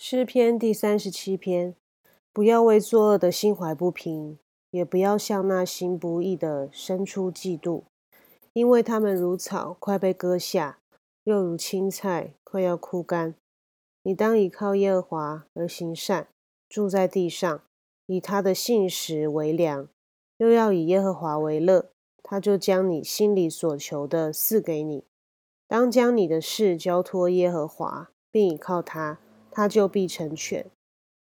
诗篇第三十七篇：不要为作恶的心怀不平，也不要向那行不义的生出嫉妒，因为他们如草，快被割下；又如青菜，快要枯干。你当倚靠耶和华而行善，住在地上，以他的信实为粮，又要以耶和华为乐，他就将你心里所求的赐给你。当将你的事交托耶和华，并倚靠他。他就必成全。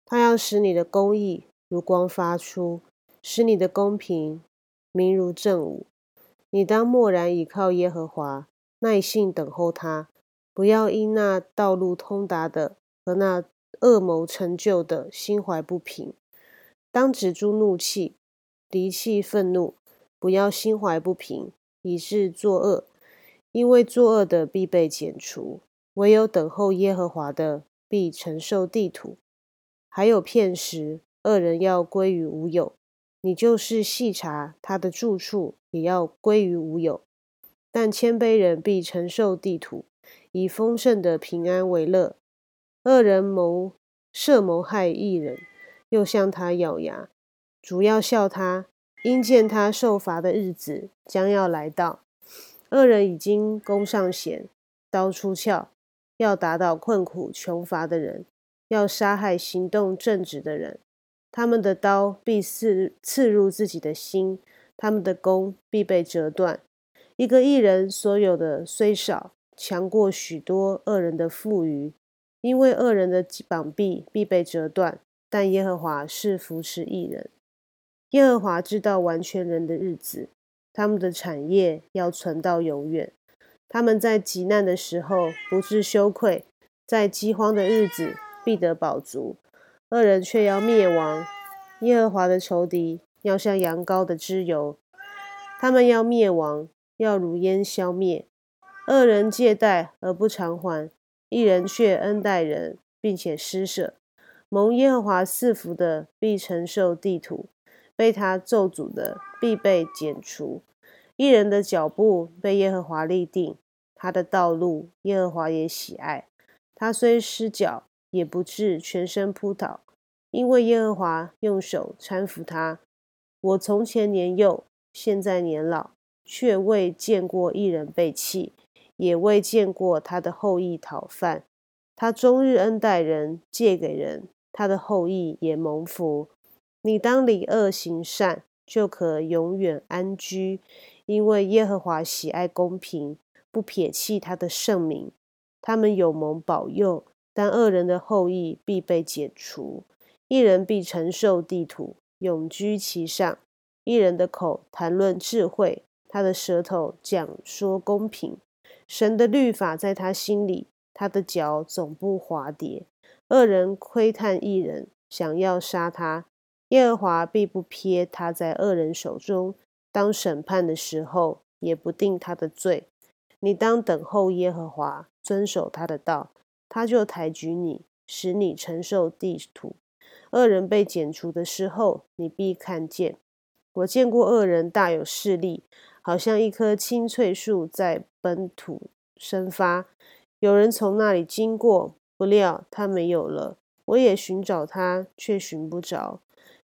他要使你的公义如光发出，使你的公平明如正午。你当默然倚靠耶和华，耐心等候他。不要因那道路通达的和那恶谋成就的心怀不平。当止住怒气，离弃愤怒。不要心怀不平，以致作恶，因为作恶的必被剪除。唯有等候耶和华的。必承受地土，还有片时，恶人要归于无有。你就是细查他的住处，也要归于无有。但谦卑人必承受地土，以丰盛的平安为乐。恶人谋设谋害一人，又向他咬牙，主要笑他，因见他受罚的日子将要来到。恶人已经弓上弦，刀出鞘。要打倒困苦穷乏的人，要杀害行动正直的人。他们的刀必刺刺入自己的心，他们的弓必被折断。一个艺人所有的虽少，强过许多恶人的富余，因为恶人的膀臂必被折断，但耶和华是扶持艺人。耶和华知道完全人的日子，他们的产业要存到永远。他们在极难的时候不致羞愧，在饥荒的日子必得饱足。恶人却要灭亡，耶和华的仇敌要像羊羔的脂油，他们要灭亡，要如烟消灭。恶人借贷而不偿还，一人却恩待人，并且施舍。蒙耶和华赐福的必承受地土，被他咒诅的必被剪除。一人的脚步被耶和华立定，他的道路耶和华也喜爱。他虽失脚，也不至全身扑倒，因为耶和华用手搀扶他。我从前年幼，现在年老，却未见过一人被弃，也未见过他的后裔讨饭。他终日恩待人，借给人，他的后裔也蒙福。你当理恶行善，就可永远安居。因为耶和华喜爱公平，不撇弃他的圣名。他们有蒙保佑，但恶人的后裔必被解除。一人必承受地土，永居其上。一人的口谈论智慧，他的舌头讲说公平。神的律法在他心里，他的脚总不滑跌。恶人窥探一人，想要杀他，耶和华必不撇他在恶人手中。当审判的时候，也不定他的罪。你当等候耶和华，遵守他的道，他就抬举你，使你承受地土。恶人被剪除的时候，你必看见。我见过恶人大有势力，好像一棵青翠树在本土生发。有人从那里经过，不料他没有了。我也寻找他，却寻不着。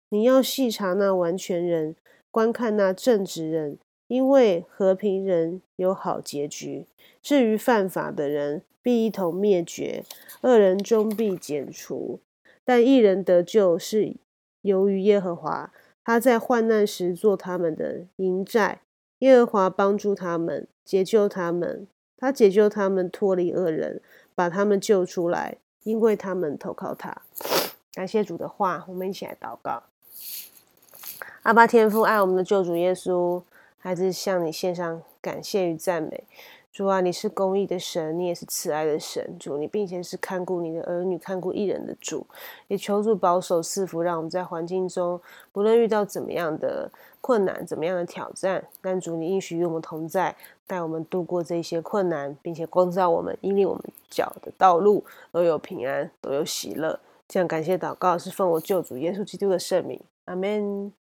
你要细查那完全人。观看那正直人，因为和平人有好结局；至于犯法的人，必一同灭绝，恶人终必剪除。但一人得救是由于耶和华，他在患难时做他们的营寨。耶和华帮助他们，解救他们，他解救他们脱离恶人，把他们救出来，因为他们投靠他。感谢主的话，我们一起来祷告。阿爸天父爱我们的救主耶稣，孩子向你献上感谢与赞美。主啊，你是公义的神，你也是慈爱的神。主，你并且是看顾你的儿女、看顾一人的主。也求助保守赐福，让我们在环境中，不论遇到怎么样的困难、怎么样的挑战，但主你应许与我们同在，带我们度过这些困难，并且光照我们，引领我们脚的道路都有平安，都有喜乐。这样感谢祷告，是奉我救主耶稣基督的圣名，阿门。